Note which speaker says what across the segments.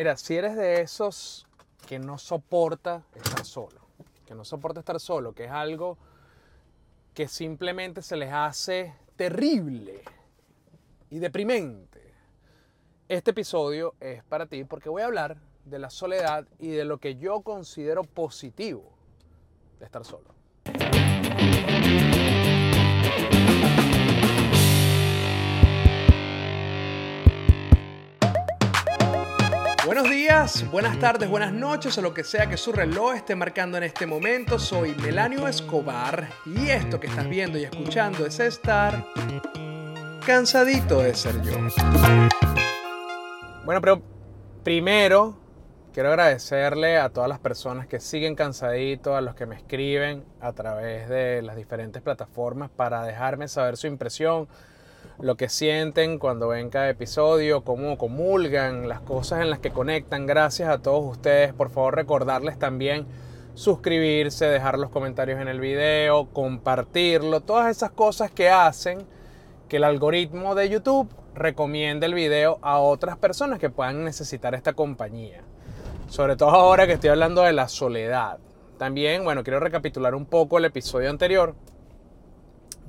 Speaker 1: Mira, si eres de esos que no soporta estar solo, que no soporta estar solo, que es algo que simplemente se les hace terrible y deprimente, este episodio es para ti porque voy a hablar de la soledad y de lo que yo considero positivo de estar solo. Buenas tardes, buenas noches o lo que sea que su reloj esté marcando en este momento. Soy Melanio Escobar y esto que estás viendo y escuchando es estar cansadito de ser yo. Bueno, pero primero quiero agradecerle a todas las personas que siguen cansadito, a los que me escriben a través de las diferentes plataformas para dejarme saber su impresión lo que sienten cuando ven cada episodio, cómo comulgan, las cosas en las que conectan. Gracias a todos ustedes. Por favor, recordarles también suscribirse, dejar los comentarios en el video, compartirlo, todas esas cosas que hacen que el algoritmo de YouTube recomiende el video a otras personas que puedan necesitar esta compañía. Sobre todo ahora que estoy hablando de la soledad. También, bueno, quiero recapitular un poco el episodio anterior,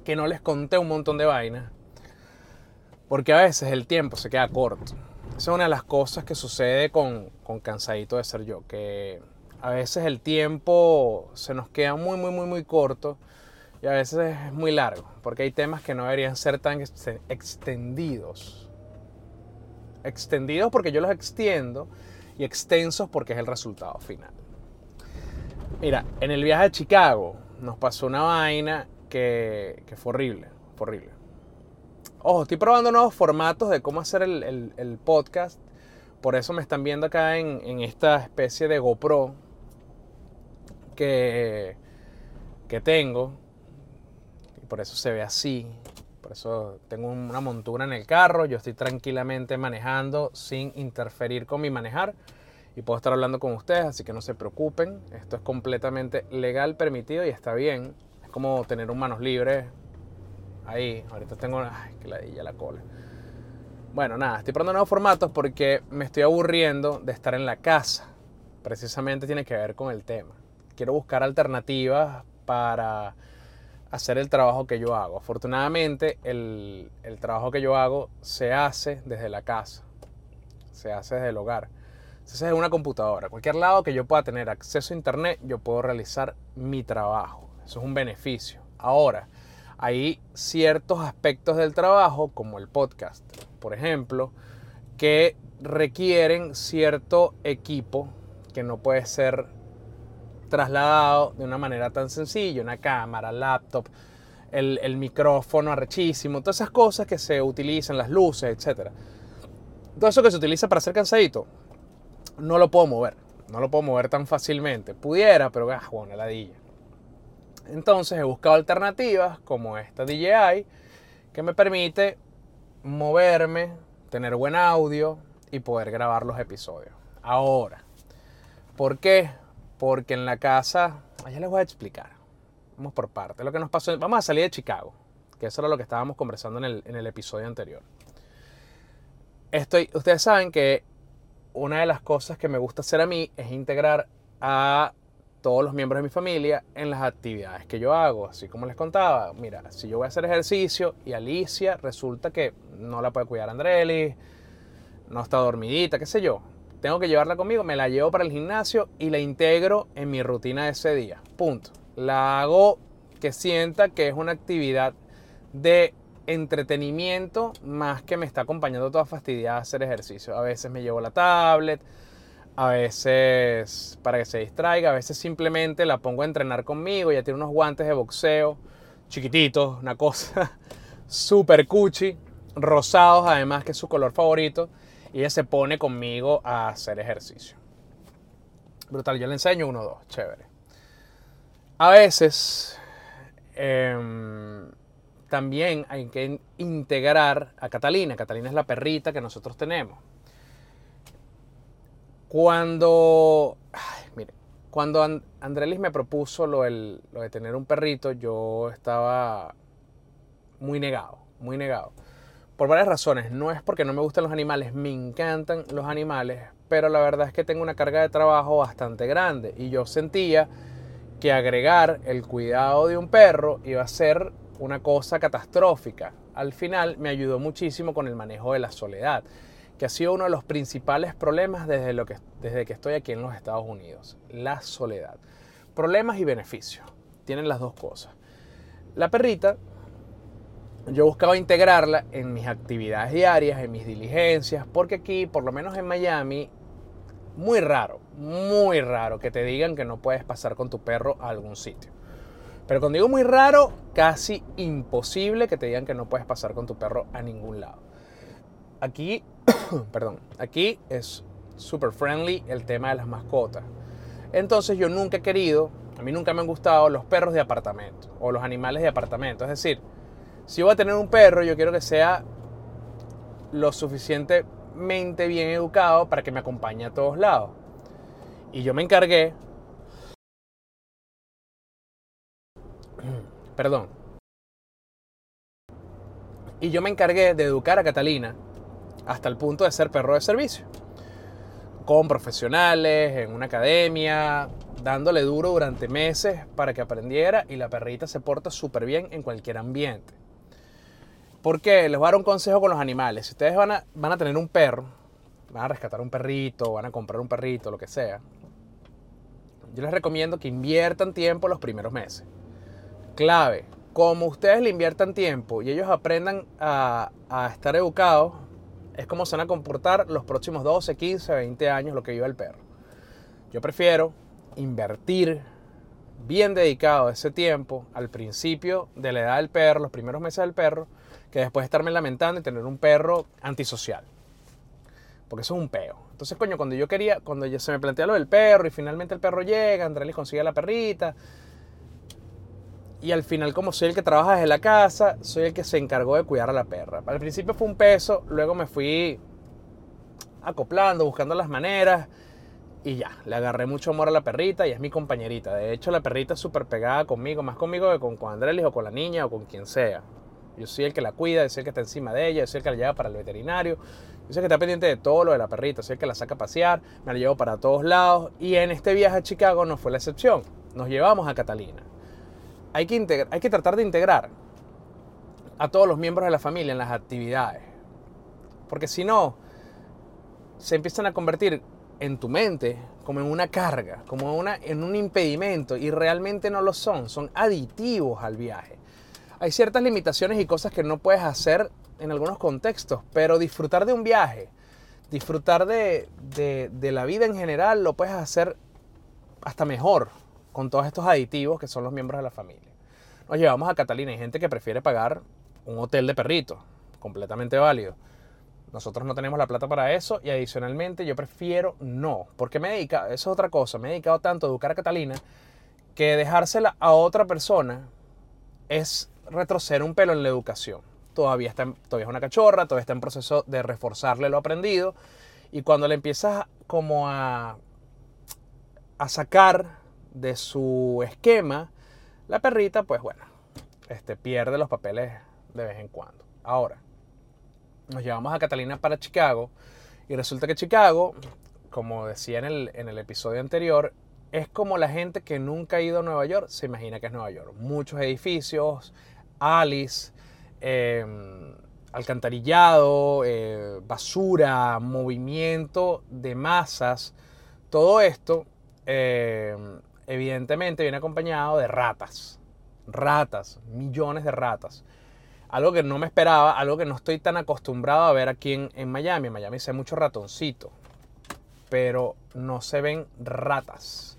Speaker 1: que no les conté un montón de vainas porque a veces el tiempo se queda corto. Esa es una de las cosas que sucede con, con Cansadito de Ser Yo, que a veces el tiempo se nos queda muy, muy, muy, muy corto y a veces es muy largo, porque hay temas que no deberían ser tan extendidos. Extendidos porque yo los extiendo y extensos porque es el resultado final. Mira, en el viaje a Chicago nos pasó una vaina que, que fue horrible, horrible. Ojo, estoy probando nuevos formatos de cómo hacer el, podcast. Por eso me están viendo acá en, esta especie de GoPro que, que tengo. Y por eso se ve así. Por eso tengo una montura en el carro. Yo estoy tranquilamente manejando sin interferir con mi manejar. Y puedo estar hablando con ustedes, así que no se preocupen. Esto es completamente legal, permitido y está bien. Es como tener un manos libres Ahí, ahorita tengo. Ay, que ladilla la cola. Bueno, nada, estoy probando nuevos formatos porque me estoy aburriendo de estar en la casa. Precisamente tiene que ver con el tema. Quiero buscar alternativas para hacer el trabajo que yo hago. Afortunadamente, el, el trabajo que yo hago se hace desde la casa, se hace desde el hogar. Se hace desde una computadora. Cualquier lado que yo pueda tener acceso a internet, yo puedo realizar mi trabajo. Eso es un beneficio. Ahora, hay ciertos aspectos del trabajo, como el podcast, por ejemplo, que requieren cierto equipo que no puede ser trasladado de una manera tan sencilla, una cámara, laptop, el, micrófono arrechísimo, todas esas cosas que se utilizan, las luces, etc. Todo eso que se utiliza para hacer cansadito, no lo puedo mover, no lo puedo mover tan fácilmente. Pudiera, pero ah, bueno, ladilla. Entonces he buscado alternativas como esta DJI que me permite moverme, tener buen audio y poder grabar los episodios. Ahora, ¿por qué? Porque en la casa, ya les voy a explicar. Vamos por parte. Lo que nos pasó, vamos a salir de Chicago, que eso era lo que estábamos conversando en el, en el episodio anterior. Estoy, ustedes saben que una de las cosas que me gusta hacer a mí es integrar a todos los miembros de mi familia en las actividades que yo hago. Así como les contaba, mira, si yo voy a hacer ejercicio y Alicia resulta que no la puede cuidar Andreli, no está dormidita, qué sé yo. Tengo que llevarla conmigo, me la llevo para el gimnasio y la integro en mi rutina de ese día. Punto. La hago que sienta que es una actividad de entretenimiento más que me está acompañando toda fastidiada a hacer ejercicio. A veces me llevo la tablet, a veces para que se distraiga, a veces simplemente la pongo a entrenar conmigo, ya tiene unos guantes de boxeo chiquititos, una cosa súper cuchi, rosados además que es su color favorito, y ella se pone conmigo a hacer ejercicio. Brutal, yo le enseño uno, dos, chévere. A veces em, también hay que integrar a Catalina. Catalina es la perrita que nosotros tenemos. Cuando, mire, cuando Andrelis me propuso lo, de tener un perrito, yo estaba muy negado, muy negado. Por varias razones. No es porque no me gustan los animales, me encantan los animales, pero la verdad es que tengo una carga de trabajo bastante grande y yo sentía que agregar el cuidado de un perro iba a ser una cosa catastrófica. Al final me ayudó muchísimo con el manejo de la soledad, que ha sido uno de los principales problemas desde, lo que, desde que estoy aquí en los Estados Unidos, la soledad. Problemas y beneficios, tienen las dos cosas. La perrita, yo buscaba integrarla en mis actividades diarias, en mis diligencias, porque aquí, por lo menos en Miami, muy raro, muy raro que te digan que no puedes pasar con tu perro a algún sitio. Pero cuando digo muy raro, casi imposible que te digan que no puedes pasar con tu perro a ningún lado. Aquí, perdón, aquí es super friendly el tema de las mascotas. Entonces yo nunca he querido, a mí nunca me han gustado los perros de apartamento o los animales de apartamento. Es decir, si voy a tener un perro, yo quiero que sea lo suficientemente bien educado para que me acompañe a todos lados. Y yo me encargué Perdón. Y yo me encargué de educar a Catalina hasta el punto de ser perro de servicio. Con profesionales, en una academia, dándole duro durante meses para que aprendiera y la perrita se porta súper bien en cualquier ambiente. Porque les voy a dar un consejo con los animales. Si ustedes van a, van a tener un perro, van a rescatar un perrito, van a comprar un perrito, lo que sea, yo les recomiendo que inviertan tiempo los primeros meses clave. Como ustedes le inviertan tiempo y ellos aprendan a, estar educados, es como se van a comportar los próximos 12, 15, 20 años lo que viva el perro. Yo prefiero invertir bien dedicado ese tiempo al principio de la edad del perro, los primeros meses del perro, que después estarme lamentando y tener un perro antisocial. Porque eso es un peo. Entonces, coño, cuando yo quería, cuando ya se me plantea lo del perro y finalmente el perro llega, Andrés le consigue la perrita, y al final, como soy el que trabaja desde la casa, soy el que se encargó de cuidar a la perra. Al principio fue un peso, luego me fui acoplando, buscando las maneras y ya, le agarré mucho amor a la perrita y es mi compañerita. De hecho, la perrita es súper pegada conmigo, más conmigo que con, con Andrés o con la niña o con quien sea. Yo soy el que la cuida, yo soy el que está encima de ella, yo soy el que la lleva para el veterinario, yo soy el que está pendiente de todo lo de la perrita, soy el que la saca a pasear, me la llevo para todos lados y en este viaje a Chicago no fue la excepción. Nos llevamos a Catalina hay que, tratar de integrar a todos los miembros de la familia en las actividades. Porque si no, se empiezan a convertir en tu mente como en una carga, como en un impedimento, y realmente no lo son, son aditivos al viaje. Hay ciertas limitaciones y cosas que no puedes hacer en algunos contextos, pero disfrutar de un viaje, disfrutar de la vida en general, lo puedes hacer hasta mejor con todos estos aditivos que son los miembros de la familia. Nos llevamos a Catalina. Hay gente que prefiere pagar un hotel de perritos, completamente válido. Nosotros no tenemos la plata para eso y adicionalmente yo prefiero no, porque me dedica, eso es otra cosa, me he dedicado tanto a educar a Catalina que dejársela a otra persona es retroceder un pelo en la educación. Todavía, está, todavía es una cachorra, todavía está en proceso de reforzarle lo aprendido y cuando le empiezas como a, a sacar de su esquema, la perrita, pues bueno, este, pierde los papeles de vez en cuando. Ahora, nos llevamos a Catalina para Chicago y resulta que Chicago, como decía en el, en el episodio anterior, es como la gente que nunca ha ido a Nueva York se imagina que es Nueva York. Muchos edificios, Alice, em, alcantarillado, eh, basura, movimiento de masas. Todo esto em, evidentemente viene acompañado de ratas. Ratas, millones de ratas. Algo que no me esperaba, algo que no estoy tan acostumbrado a ver aquí en, Miami. En Miami se ve mucho ratoncito, pero no se ven ratas,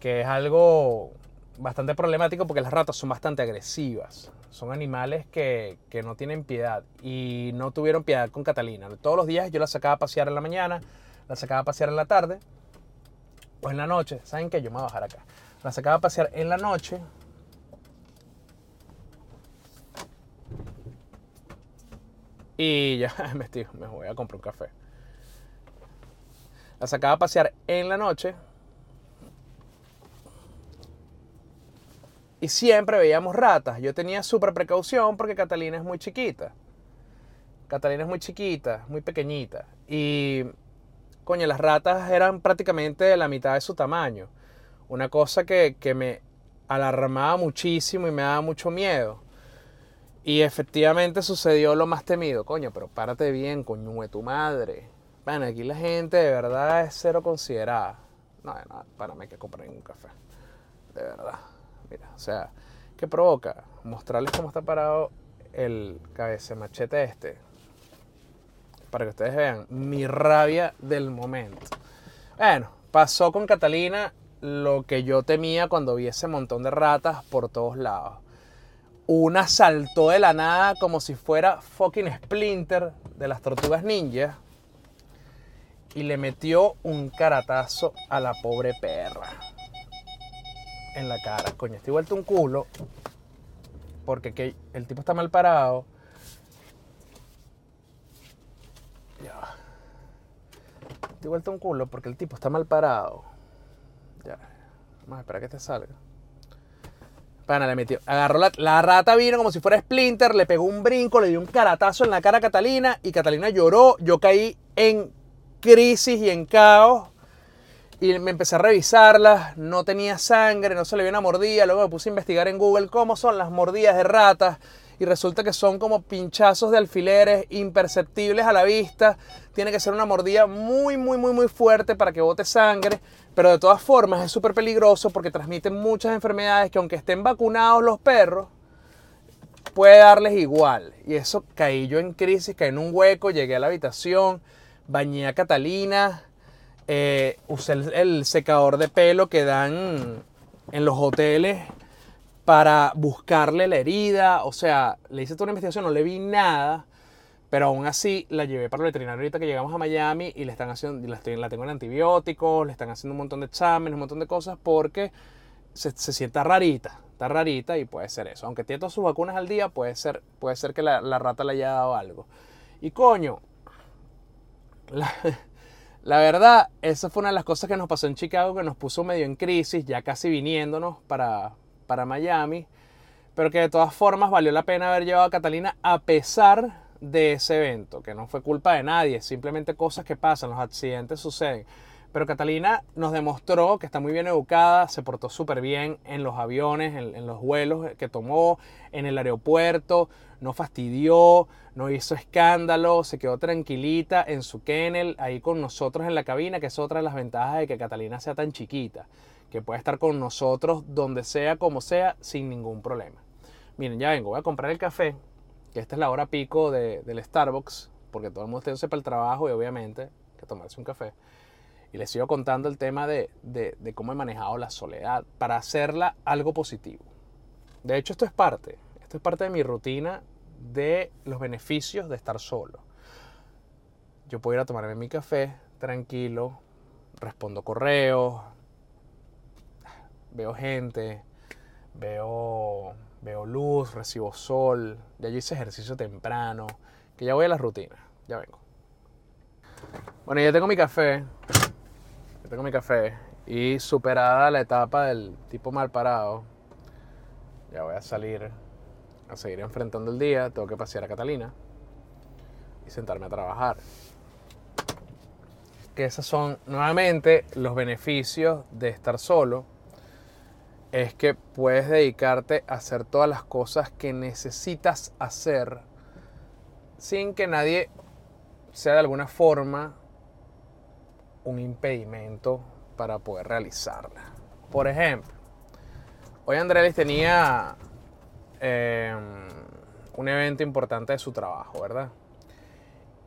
Speaker 1: que es algo bastante problemático porque las ratas son bastante agresivas. Son animales que, que, no tienen piedad y no tuvieron piedad con Catalina. Todos los días yo la sacaba a pasear en la mañana, la sacaba a pasear en la tarde o en la noche, ¿saben qué? Yo me voy a bajar acá. La sacaba a pasear en la noche. Y ya me, estoy, me voy a comprar un café. La sacaba a pasear en la noche. Y siempre veíamos ratas. Yo tenía súper precaución porque Catalina es muy chiquita. Catalina es muy chiquita, muy pequeñita. Y coño, las ratas eran prácticamente de la mitad de su tamaño. Una cosa que, que me alarmaba muchísimo y me daba mucho miedo. Y efectivamente sucedió lo más temido. Coño, pero párate bien, coño de tu madre. Bueno, aquí la gente de verdad es cero considerada. No, no, para mí que comprar un café. De verdad. Mira, o sea, ¿qué provoca? Mostrarles cómo está parado el cabeza machete este. Para que ustedes vean mi rabia del momento. Bueno, pasó con Catalina lo que yo temía cuando vi ese montón de ratas por todos lados. Una saltó de la nada como si fuera fucking Splinter de las tortugas ninja y le metió un caratazo a la pobre perra en la cara. Coño, estoy vuelto un culo porque el tipo está mal parado. Estoy vuelto un culo porque el tipo está mal parado. Ya. Vamos a esperar que te salga. Pana, le metió. Agarró la, la, rata, vino como si fuera Splinter, le pegó un brinco, le dio un caratazo en la cara a Catalina y Catalina lloró. Yo caí en crisis y en caos. Y me empecé a revisarlas, no tenía sangre, no se le vio una mordida. Luego me puse a investigar en Google cómo son las mordidas de ratas. Y resulta que son como pinchazos de alfileres imperceptibles a la vista. Tiene que ser una mordida muy, muy, muy, muy fuerte para que bote sangre. Pero de todas formas es súper peligroso porque transmiten muchas enfermedades que aunque estén vacunados los perros, puede darles igual. Y eso caí yo en crisis, caí en un hueco, llegué a la habitación, bañé a Catalina, eh, usé el, secador de pelo que dan en los hoteles para buscarle la herida. O sea, le hice toda una investigación, no le vi nada. Pero aún así la llevé para el veterinario ahorita que llegamos a Miami y le están haciendo, la, tengo en antibióticos, le están haciendo un montón de exámenes, un montón de cosas porque se, sienta rarita, está rarita y puede ser eso. Aunque tiene todas sus vacunas al día, puede ser, puede ser que la, la rata le haya dado algo. Y coño, la, la, verdad, esa fue una de las cosas que nos pasó en Chicago, que nos puso medio en crisis, ya casi viniéndonos para, para Miami, pero que de todas formas valió la pena haber llevado a Catalina a pesar de ese evento, que no fue culpa de nadie, simplemente cosas que pasan, los accidentes suceden. Pero Catalina nos demostró que está muy bien educada, se portó súper bien en los aviones, en, los vuelos que tomó, en el aeropuerto, no fastidió, no hizo escándalo, se quedó tranquilita en su kennel, ahí con nosotros en la cabina, que es otra de las ventajas de que Catalina sea tan chiquita, que puede estar con nosotros donde sea, como sea, sin ningún problema. Miren, ya vengo, voy a comprar el café, que esta es la hora pico del Starbucks, porque todo el mundo está para el trabajo y obviamente que tomarse un café. Y les sigo contando el tema de, de, cómo he manejado la soledad para hacerla algo positivo. De hecho, esto es parte, esto es parte de mi rutina de los beneficios de estar solo. Yo puedo ir a tomarme mi café tranquilo, respondo correos, veo gente, veo veo luz, recibo sol, ya yo hice ejercicio temprano, que ya voy a la rutina, ya vengo. Bueno, ya tengo mi café, ya tengo mi café y superada la etapa del tipo mal parado, ya voy a salir a seguir enfrentando el día, tengo que pasear a Catalina y sentarme a trabajar. Que esos son nuevamente los beneficios de estar solo es que puedes dedicarte a hacer todas las cosas que necesitas hacer sin que nadie sea de alguna forma un impedimento para poder realizarla. Por ejemplo, hoy Andrés tenía em, un evento importante de su trabajo, ¿verdad?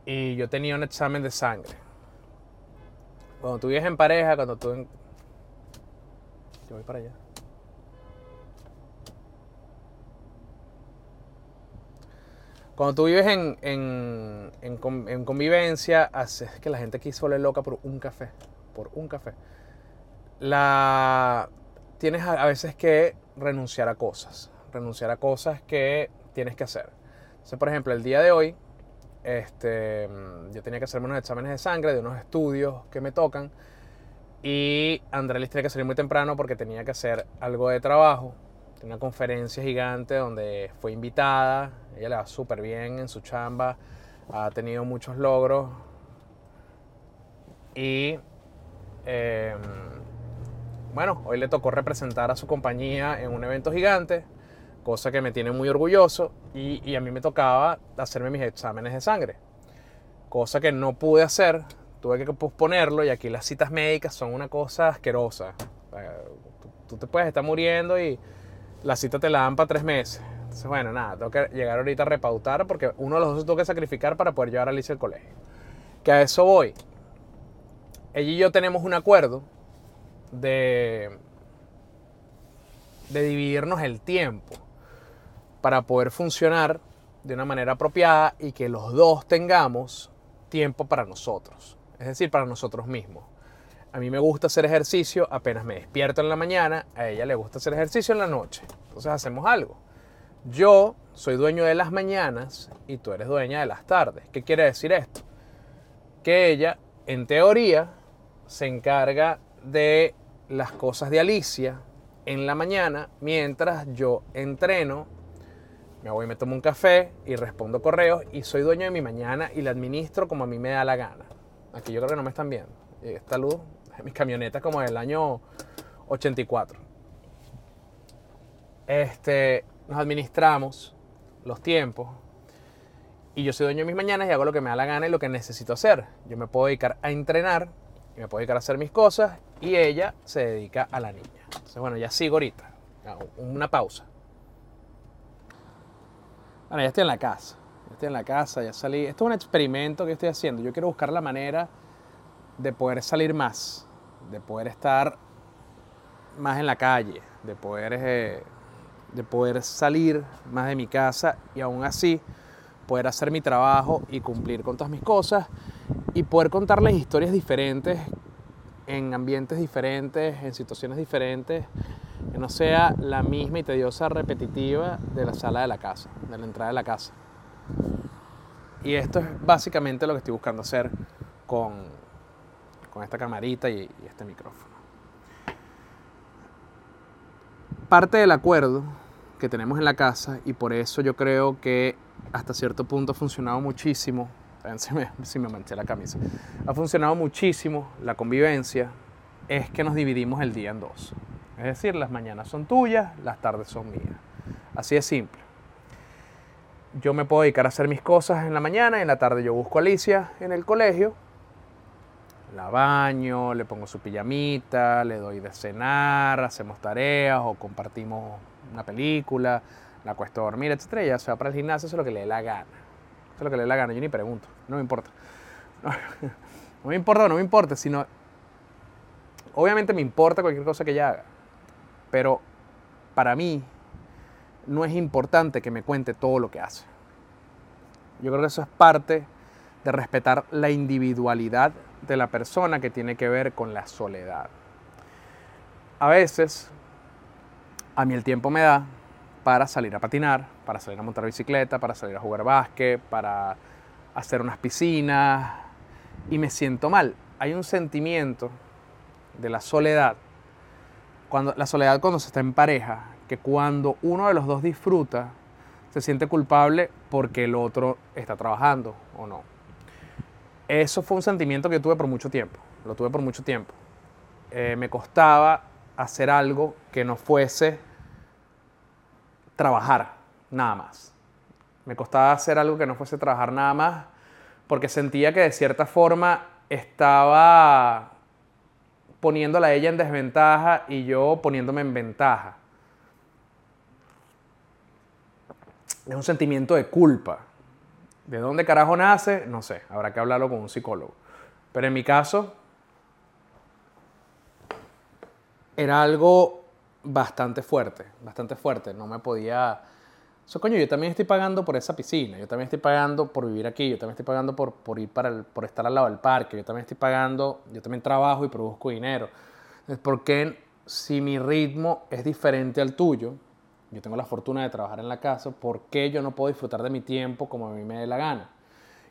Speaker 1: Y yo tenía un examen de sangre. Cuando tú vives en pareja, cuando tú... Yo voy para allá. Cuando tú vives en, en, en, convivencia, haces que la gente aquí se vuelve loca por un café. Por un café. La, tienes a, veces que renunciar a cosas. Renunciar a cosas que tienes que hacer. Por ejemplo, el día de hoy, este, yo tenía que hacerme unos exámenes de sangre de unos estudios que me tocan. Y Andrés tenía que salir muy temprano porque tenía que hacer algo de trabajo una conferencia gigante donde fue invitada, ella le va súper bien en su chamba, ha tenido muchos logros. Y em, bueno, hoy le tocó representar a su compañía en un evento gigante, cosa que me tiene muy orgulloso. Y, a mí me tocaba hacerme mis exámenes de sangre, cosa que no pude hacer. Tuve que posponerlo y aquí las citas médicas son una cosa asquerosa. Tú, tú te puedes estar muriendo y la cita te la dan para tres meses. Entonces, bueno, nada, tengo que llegar ahorita a repautar porque uno de los dos tengo que sacrificar para poder llevar a Alicia al colegio. Que a eso voy. Ella y yo tenemos un acuerdo de, de dividirnos el tiempo para poder funcionar de una manera apropiada y que los dos tengamos tiempo para nosotros, es decir, para nosotros mismos. A mí me gusta hacer ejercicio apenas me despierto en la mañana, a ella le gusta hacer ejercicio en la noche. Entonces hacemos algo. Yo soy dueño de las mañanas y tú eres dueña de las tardes. ¿Qué quiere decir esto? Que ella, en teoría, se encarga de las cosas de Alicia en la mañana mientras yo entreno, me voy y me tomo un café y respondo correos y soy dueño de mi mañana y la administro como a mí me da la gana. Aquí yo creo que no me están viendo. Esta luz, mis camionetas como del año 84. Este, nos administramos los tiempos y yo soy dueño de mis mañanas y hago lo que me da la gana y lo que necesito hacer. Yo me puedo dedicar a entrenar y me puedo dedicar a hacer mis cosas y ella se dedica a la niña. Entonces, bueno, ya sigo ahorita. Una pausa. Bueno, ya estoy en la casa. Ya estoy en la casa, ya salí. Esto es un experimento que estoy haciendo. Yo quiero buscar la manera de poder salir más, de poder estar más en la calle, de poder eh, de poder salir más de mi casa y aún así poder hacer mi trabajo y cumplir con todas mis cosas y poder contarles historias diferentes en ambientes diferentes, en situaciones diferentes, que no sea la misma y tediosa repetitiva de la sala de la casa, de la entrada de la casa. Y esto es básicamente lo que estoy buscando hacer con, con esta camarita y, este micrófono. Parte del acuerdo que tenemos en la casa y por eso yo creo que hasta cierto punto ha funcionado muchísimo. Si si me manché la camisa. Ha funcionado muchísimo la convivencia. Es que nos dividimos el día en dos. Es decir, las mañanas son tuyas, las tardes son mías. Así de simple. Yo me puedo dedicar a hacer mis cosas en la mañana en la tarde yo busco a Alicia en el colegio. La baño, le pongo su pijamita, le doy de cenar, hacemos tareas o compartimos una película, la acuesto a dormir, etc. Ella se va para el gimnasio, eso es lo que le dé la gana. Eso es lo que le dé la gana, yo ni pregunto, no me importa. No, me importa no me importa, sino... Obviamente me importa cualquier cosa que ella haga, pero para mí no es importante que me cuente todo lo que hace. Yo creo que eso es parte de respetar la individualidad de la persona que tiene que ver con la soledad. A veces a mí el tiempo me da para salir a patinar, para salir a montar bicicleta, para salir a jugar básquet, para hacer unas piscinas y me siento mal. Hay un sentimiento de la soledad, cuando, la soledad cuando se está en pareja, que cuando uno de los dos disfruta, se siente culpable porque el otro está trabajando o no. Eso fue un sentimiento que tuve por mucho tiempo, lo tuve por mucho tiempo. Eh, me costaba hacer algo que no fuese trabajar nada más. Me costaba hacer algo que no fuese trabajar nada más porque sentía que de cierta forma estaba poniéndola ella en desventaja y yo poniéndome en ventaja. Es un sentimiento de culpa. ¿De dónde carajo nace? No sé, habrá que hablarlo con un psicólogo. Pero en mi caso, era algo bastante fuerte, bastante fuerte. No me podía... Eso, coño, yo también estoy pagando por esa piscina, yo también estoy pagando por vivir aquí, yo también estoy pagando por, por ir para el, por estar al lado del parque, yo también estoy pagando, yo también trabajo y produzco dinero. ¿Por qué si mi ritmo es diferente al tuyo, yo tengo la fortuna de trabajar en la casa, ¿por qué yo no puedo disfrutar de mi tiempo como a mí me dé la gana?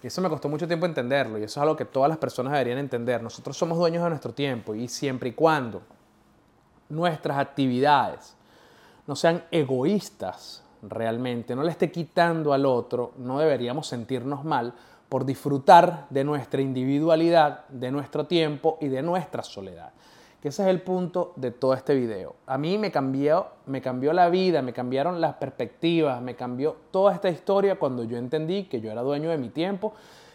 Speaker 1: Y eso me costó mucho tiempo entenderlo y eso es algo que todas las personas deberían entender. Nosotros somos dueños de nuestro tiempo y siempre y cuando nuestras actividades no sean egoístas realmente, no le esté quitando al otro, no deberíamos sentirnos mal por disfrutar de nuestra individualidad, de nuestro tiempo y de nuestra soledad. Que ese es el punto de todo este video. A mí me cambió, me cambió la vida, me cambiaron las perspectivas, me cambió toda esta historia cuando yo entendí que yo era dueño de mi tiempo,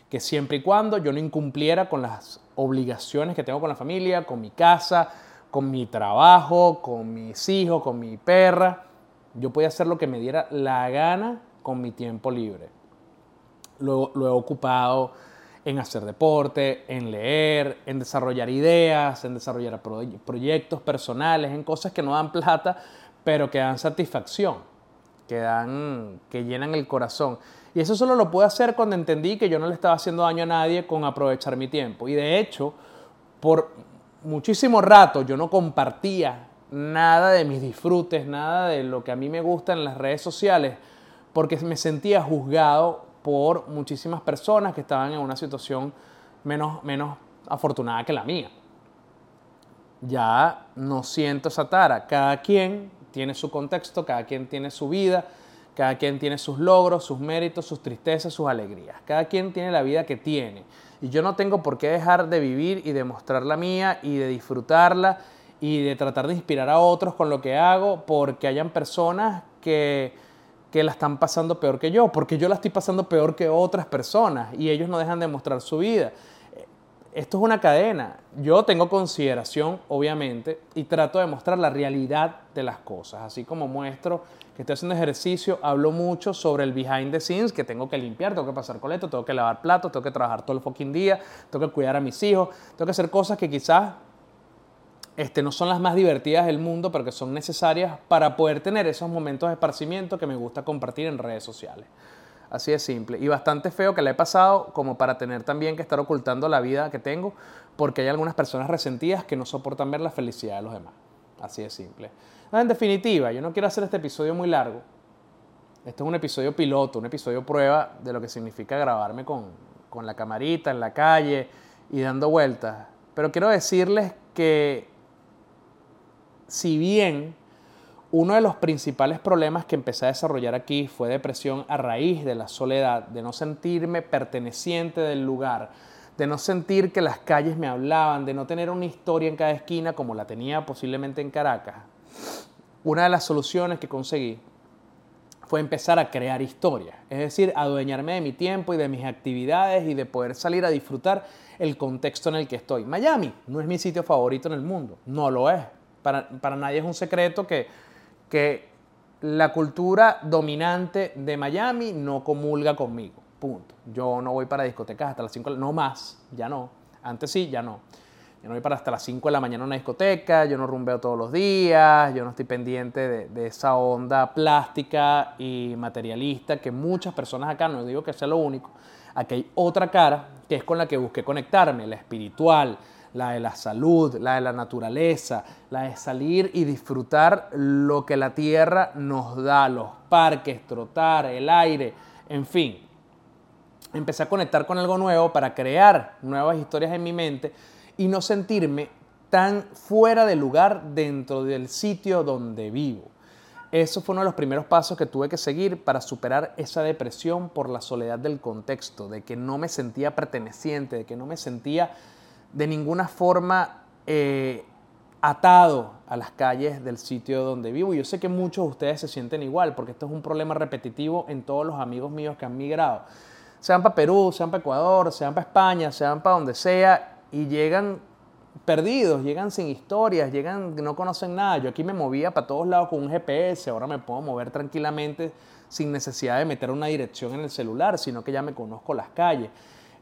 Speaker 1: que siempre y cuando yo no incumpliera con las obligaciones que tengo con la familia, con mi casa, con mi trabajo, con mis hijos, con mi perra, yo podía hacer lo que me diera la gana con mi tiempo libre. Lo, he ocupado en hacer deporte, en leer, en desarrollar ideas, en desarrollar proyectos personales, en cosas que no dan plata, pero que dan satisfacción, que, dan, que llenan el corazón. Y eso solo lo pude hacer cuando entendí que yo no le estaba haciendo daño a nadie con aprovechar mi tiempo. Y de hecho, por muchísimo rato yo no compartía nada de mis disfrutes, nada de lo que a mí me gusta en las redes sociales, porque me sentía juzgado por muchísimas personas que estaban en una situación menos, menos afortunada que la mía. Ya no siento esa tara. Cada quien tiene su contexto, cada quien tiene su vida, cada quien tiene sus logros, sus méritos, sus tristezas, sus alegrías. Cada quien tiene la vida que tiene. Y yo no tengo por qué dejar de vivir y de mostrar la mía y de disfrutarla y de tratar de inspirar a otros con lo que hago porque hayan personas que, que la están pasando peor que yo, porque yo la estoy pasando peor que otras personas y ellos no dejan de mostrar su vida. Esto es una cadena. Yo tengo consideración, obviamente, y trato de mostrar la realidad de las cosas. Así como muestro que estoy haciendo ejercicio, hablo mucho sobre el behind the scenes, que tengo que limpiar, tengo que pasar coleto, tengo que lavar platos, tengo que trabajar todo el fucking día, tengo que cuidar a mis hijos, tengo que hacer cosas que quizás este, no son las más divertidas del mundo, pero que son necesarias para poder tener esos momentos de esparcimiento que me gusta compartir en redes sociales. Así de simple. Y bastante feo que le he pasado como para tener también que estar ocultando la vida que tengo, porque hay algunas personas resentidas que no soportan ver la felicidad de los demás. Así de simple. En definitiva, yo no quiero hacer este episodio muy largo. Este es un episodio piloto, un episodio prueba de lo que significa grabarme con, con la camarita en la calle y dando vueltas. Pero quiero decirles que si bien uno de los principales problemas que empecé a desarrollar aquí fue depresión a raíz de la soledad, de no sentirme perteneciente del lugar, de no sentir que las calles me hablaban, de no tener una historia en cada esquina como la tenía posiblemente en Caracas. Una de las soluciones que conseguí fue empezar a crear historias, es decir, adueñarme de mi tiempo y de mis actividades y de poder salir a disfrutar el contexto en el que estoy. Miami no es mi sitio favorito en el mundo, no lo es, para, nadie es un secreto que, que la cultura dominante de Miami no comulga conmigo. Punto. Yo no voy para discotecas hasta las 5, no más, ya no. Antes sí, ya no. Yo no voy para hasta las 5 de la mañana a una discoteca, yo no rumbeo todos los días, yo no estoy pendiente de, de, esa onda plástica y materialista que muchas personas acá, no digo que sea lo único, aquí hay otra cara que es con la que busqué conectarme, la espiritual, la de la salud, la de la naturaleza, la de salir y disfrutar lo que la tierra nos da, los parques, trotar, el aire, en fin. Empecé a conectar con algo nuevo para crear nuevas historias en mi mente y no sentirme tan fuera de lugar dentro del sitio donde vivo. Eso fue uno de los primeros pasos que tuve que seguir para superar esa depresión por la soledad del contexto, de que no me sentía perteneciente, de que no me sentía de ninguna forma eh, atado a las calles del sitio donde vivo. Yo sé que muchos de ustedes se sienten igual, porque esto es un problema repetitivo en todos los amigos míos que han migrado. Sean para Perú, sean para Ecuador, sean para España, sean para donde sea, y llegan perdidos, llegan sin historias, llegan, no conocen nada. Yo aquí me movía para todos lados con un GPS, ahora me puedo mover tranquilamente sin necesidad de meter una dirección en el celular, sino que ya me conozco las calles.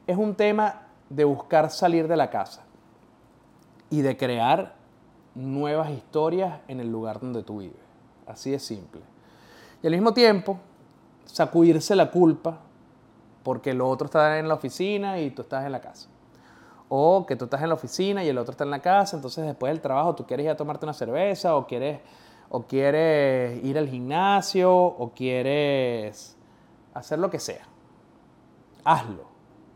Speaker 1: Es un tema de buscar salir de la casa y de crear nuevas historias en el lugar donde tú vives. Así de simple. Y al mismo tiempo, sacudirse la culpa porque el otro está en la oficina y tú estás en la casa. O que tú estás en la oficina y el otro está en la casa, entonces después del trabajo tú quieres ir a tomarte una cerveza o quieres, o quieres ir al gimnasio o quieres hacer lo que sea. Hazlo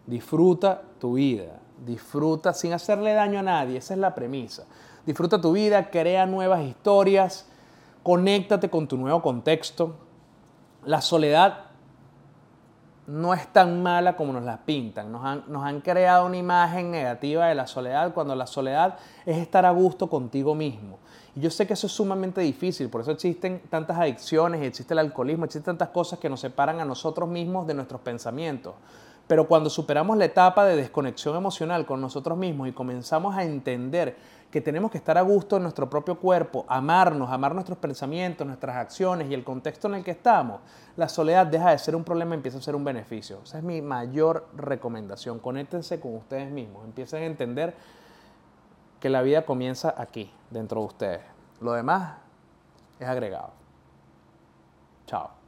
Speaker 1: Disfruta tu vida, disfruta sin hacerle daño a nadie, esa es la premisa. Disfruta tu vida, crea nuevas historias, conéctate con tu nuevo contexto. La soledad no es tan mala como nos la pintan. Nos han, creado una imagen negativa de la soledad cuando la soledad es estar a gusto contigo mismo. Y yo sé que eso es sumamente difícil, por eso existen tantas adicciones, existe el alcoholismo, existen tantas cosas que nos separan a nosotros mismos de nuestros pensamientos. Pero cuando superamos la etapa de desconexión emocional con nosotros mismos y comenzamos a entender que tenemos que estar a gusto en nuestro propio cuerpo, amarnos, amar nuestros pensamientos, nuestras acciones y el contexto en el que estamos, la soledad deja de ser un problema y empieza a ser un beneficio. Esa es mi mayor recomendación. Conéctense con ustedes mismos, empiecen a entender que la vida comienza aquí, dentro de ustedes. Lo demás es agregado. Chao.